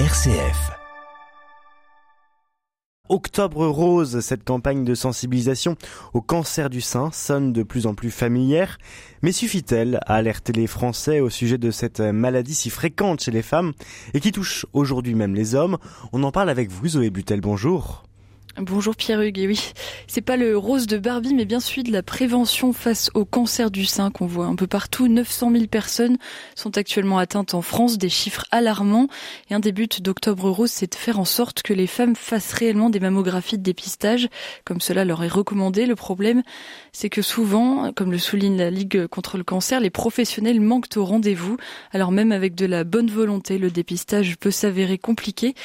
RCF. Octobre Rose, cette campagne de sensibilisation au cancer du sein sonne de plus en plus familière, mais suffit-elle à alerter les Français au sujet de cette maladie si fréquente chez les femmes et qui touche aujourd'hui même les hommes? On en parle avec vous, Zoé Butel, bonjour. Bonjour Pierre Hugues, oui, c'est pas le rose de Barbie, mais bien celui de la prévention face au cancer du sein qu'on voit un peu partout. 900 000 personnes sont actuellement atteintes en France, des chiffres alarmants. Et un des buts d'Octobre Rose, c'est de faire en sorte que les femmes fassent réellement des mammographies de dépistage, comme cela leur est recommandé. Le problème, c'est que souvent, comme le souligne la Ligue contre le cancer, les professionnels manquent au rendez-vous. Alors même avec de la bonne volonté, le dépistage peut s'avérer compliqué.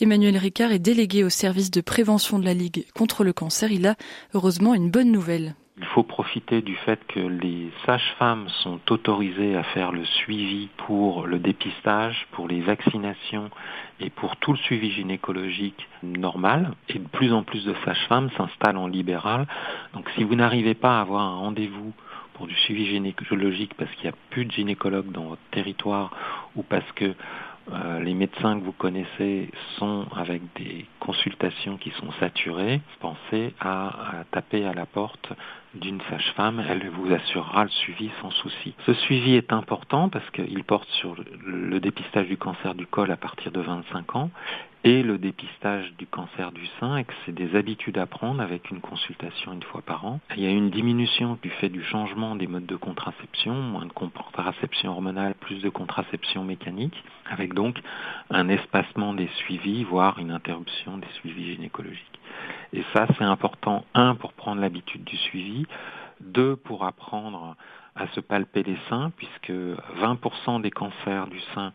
Emmanuel Ricard est délégué au service de prévention de la Ligue contre le cancer, il a heureusement une bonne nouvelle. Il faut profiter du fait que les sages-femmes sont autorisées à faire le suivi pour le dépistage, pour les vaccinations et pour tout le suivi gynécologique normal. Et de plus en plus de sages-femmes s'installent en libéral. Donc si vous n'arrivez pas à avoir un rendez-vous pour du suivi gynécologique parce qu'il n'y a plus de gynécologue dans votre territoire ou parce que euh, les médecins que vous connaissez sont avec des consultations qui sont saturées. Pensez à, taper à la porte d'une sage-femme, elle vous assurera le suivi sans souci. Ce suivi est important parce qu'il porte sur le dépistage du cancer du col à partir de 25 ans et le dépistage du cancer du sein et que c'est des habitudes à prendre avec une consultation une fois par an. Il y a une diminution du fait du changement des modes de contraception, moins de contraception hormonale, plus de contraception mécanique, avec donc un espacement des suivis, voire une interruption des suivis gynécologiques. Et ça, c'est important, un, pour prendre l'habitude du suivi, deux, pour apprendre à se palper les seins, puisque 20% des cancers du sein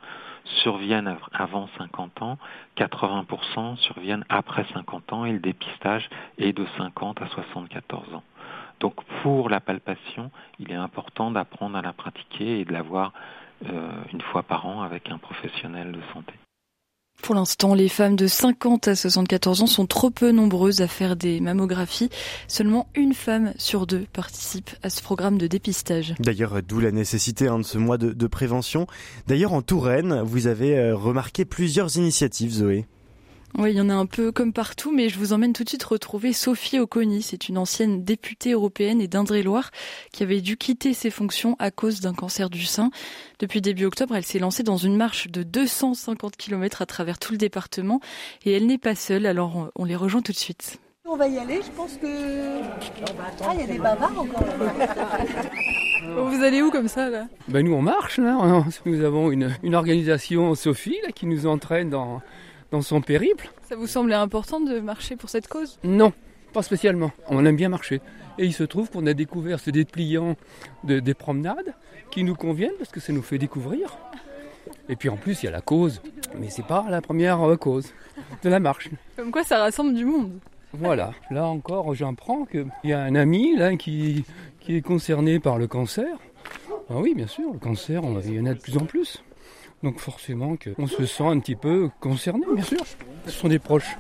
surviennent avant 50 ans, 80% surviennent après 50 ans et le dépistage est de 50 à 74 ans. Donc pour la palpation, il est important d'apprendre à la pratiquer et de la voir euh, une fois par an avec un professionnel de santé. Pour l'instant, les femmes de 50 à 74 ans sont trop peu nombreuses à faire des mammographies. Seulement une femme sur deux participe à ce programme de dépistage. D'ailleurs, d'où la nécessité hein, de ce mois de, prévention. D'ailleurs, en Touraine, vous avez euh, remarqué plusieurs initiatives, Zoé. Oui, il y en a un peu comme partout, mais je vous emmène tout de suite retrouver Sophie Oconi. C'est une ancienne députée européenne et d'Indre-et-Loire qui avait dû quitter ses fonctions à cause d'un cancer du sein. Depuis début octobre, elle s'est lancée dans une marche de 250 km à travers tout le département et elle n'est pas seule, alors on les rejoint tout de suite. On va y aller, je pense que... Ah, il y a des bavards encore Vous allez où comme ça là? Ben Nous on marche, là. nous avons une, une organisation Sophie là, qui nous entraîne dans dans son périple. Ça vous semblait important de marcher pour cette cause? Non, pas spécialement. On aime bien marcher. Et il se trouve qu'on a découvert ce dépliant de, des promenades qui nous conviennent parce que ça nous fait découvrir. Et puis en plus, il y a la cause. Mais c'est pas la première euh, cause de la marche. Comme quoi, ça rassemble du monde. Voilà, là encore, j'apprends qu'il y a un ami là, qui, qui est concerné par le cancer. Ah oui, bien sûr, le cancer, il y en a de plus en plus. Donc forcément qu'on se sent un petit peu concerné, bien sûr. Ce sont des proches.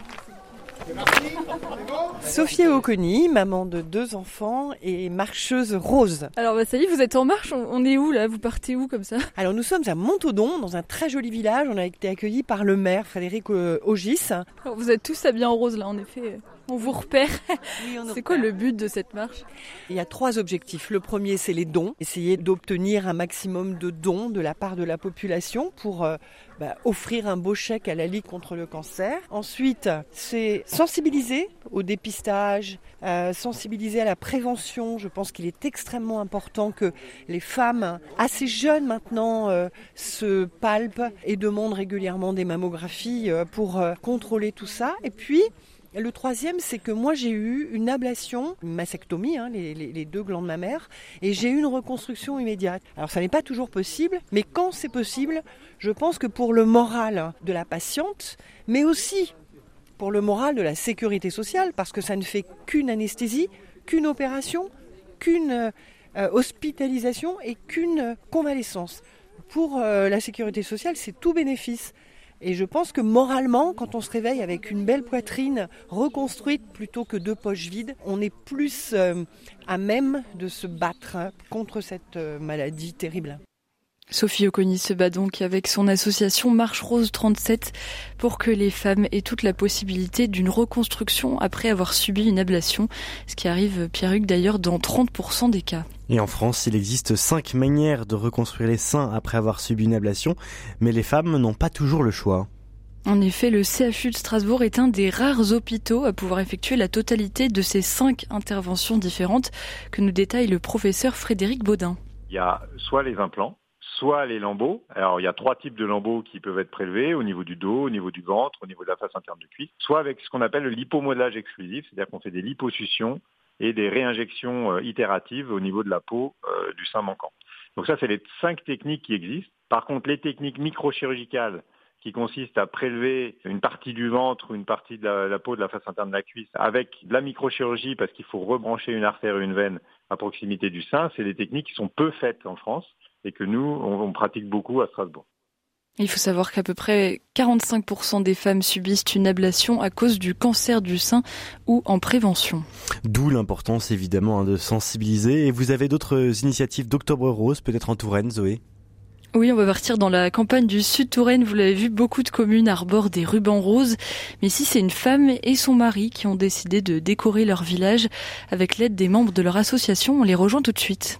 Sophie Oconi, maman de deux enfants et marcheuse rose. Alors bah, ça y est, vous êtes en marche, on est où là? Vous partez où comme ça? Alors nous sommes à Montaudan, dans un très joli village. On a été accueillis par le maire Frédéric euh, Augis. vous êtes tous habillés en rose là, en effet. On vous repère. c'est quoi le but de cette marche? Il y a trois objectifs. Le premier, c'est les dons. Essayer d'obtenir un maximum de dons de la part de la population pour euh, bah, offrir un beau chèque à la Ligue contre le cancer. Ensuite, c'est sensibiliser au dépistage, euh, sensibiliser à la prévention. Je pense qu'il est extrêmement important que les femmes assez jeunes maintenant euh, se palpent et demandent régulièrement des mammographies pour contrôler tout ça. Et puis, le troisième, c'est que moi j'ai eu une ablation, une mastectomie, hein, les, deux glandes mammaires, et j'ai eu une reconstruction immédiate. Alors ça n'est pas toujours possible, mais quand c'est possible, je pense que pour le moral de la patiente, mais aussi pour le moral de la sécurité sociale, parce que ça ne fait qu'une anesthésie, qu'une opération, qu'une euh, hospitalisation et qu'une convalescence. Pour euh, la sécurité sociale, c'est tout bénéfice. Et je pense que moralement, quand on se réveille avec une belle poitrine reconstruite plutôt que deux poches vides, on est plus euh, à même de se battre hein, contre cette euh, maladie terrible. Sophie Oconi se bat donc avec son association Marche Rose 37 pour que les femmes aient toute la possibilité d'une reconstruction après avoir subi une ablation, ce qui arrive, Pierre-Hugues, d'ailleurs, dans 30% des cas. Et en France, il existe cinq manières de reconstruire les seins après avoir subi une ablation, mais les femmes n'ont pas toujours le choix. En effet, le CHU de Strasbourg est un des rares hôpitaux à pouvoir effectuer la totalité de ces cinq interventions différentes que nous détaille le professeur Frédéric Baudin. Il y a soit les implants, soit les lambeaux. Alors il y a trois types de lambeaux qui peuvent être prélevés au niveau du dos, au niveau du ventre, au niveau de la face interne du cuisse, soit avec ce qu'on appelle le lipomodelage exclusif, c'est-à-dire qu'on fait des liposuctions et des réinjections euh, itératives au niveau de la peau euh, du sein manquant. Donc ça, c'est les cinq techniques qui existent. Par contre, les techniques microchirurgicales qui consistent à prélever une partie du ventre ou une partie de la, peau de la face interne de la cuisse avec la microchirurgie parce qu'il faut rebrancher une artère et une veine à proximité du sein, c'est des techniques qui sont peu faites en France et que nous, on, on pratique beaucoup à Strasbourg. Il faut savoir qu'à peu près 45% des femmes subissent une ablation à cause du cancer du sein ou en prévention. D'où l'importance évidemment hein, de sensibiliser. Et vous avez d'autres initiatives d'Octobre Rose, peut-être en Touraine, Zoé? Oui, on va partir dans la campagne du Sud Touraine. Vous l'avez vu, beaucoup de communes arborent des rubans roses. Mais ici, c'est une femme et son mari qui ont décidé de décorer leur village avec l'aide des membres de leur association. On les rejoint tout de suite.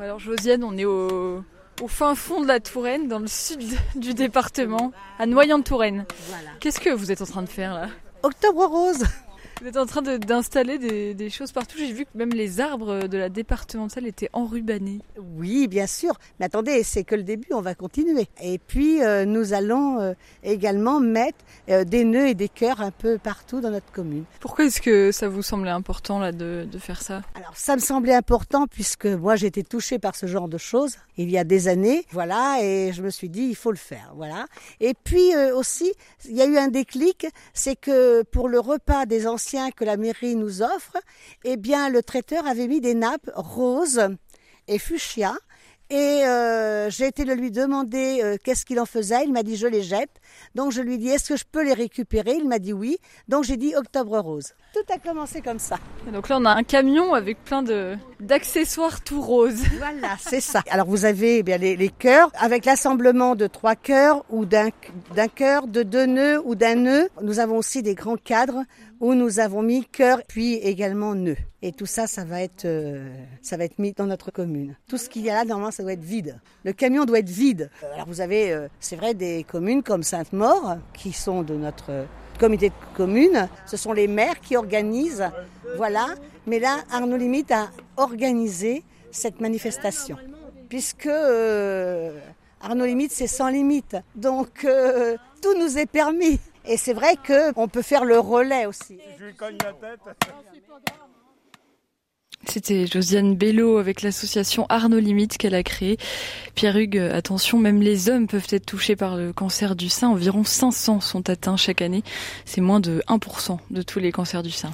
Alors Josiane, on est au, au fin fond de la Touraine, dans le sud du département, à Noyant-de-Touraine. Voilà. Qu'est-ce que vous êtes en train de faire là? Octobre rose vous êtes en train d'installer des, des, choses partout. J'ai vu que même les arbres de la départementale étaient enrubanés. Oui, bien sûr. Mais attendez, c'est que le début, on va continuer. Et puis, euh, nous allons euh, également mettre euh, des nœuds et des cœurs un peu partout dans notre commune. Pourquoi est-ce que ça vous semblait important là de, de faire ça? Alors, ça me semblait important puisque moi, j'ai été touchée par ce genre de choses il y a des années. Voilà, et je me suis dit, il faut le faire. Voilà. Et puis aussi, il y a eu un déclic, c'est que pour le repas des anciens que la mairie nous offre, eh bien, le traiteur avait mis des nappes roses et fuchsia. Et euh, j'ai été le lui demander euh, qu'est-ce qu'il en faisait. Il m'a dit je les jette. Donc je lui dis est-ce que je peux les récupérer? Il m'a dit oui. Donc j'ai dit octobre rose. Tout a commencé comme ça. Et donc là on a un camion avec plein de d'accessoires tout roses. Voilà, c'est ça. Alors vous avez eh bien les, les cœurs avec l'assemblement de trois cœurs ou d'un d'un cœur, de deux nœuds ou d'un nœud. Nous avons aussi des grands cadres où nous avons mis cœur puis également nœud. Et tout ça, ça va être, euh, ça va être mis dans notre commune. Tout ce qu'il y a là, normalement, ça doit être vide. Le camion doit être vide. Alors vous avez, euh, c'est vrai, des communes comme Sainte-Maure qui sont de notre comité de commune. Ce sont les maires qui organisent, voilà. Mais là, Arnaud Limite a organisé cette manifestation, puisque euh, Arnaud Limite, c'est sans limite. Donc euh, tout nous est permis. Et c'est vrai qu'on peut faire le relais aussi. C'était Josiane Bello avec l'association Arnaud Limite qu'elle a créée. Pierre Hugues, attention, même les hommes peuvent être touchés par le cancer du sein. Environ 500 sont atteints chaque année. C'est moins de 1% de tous les cancers du sein.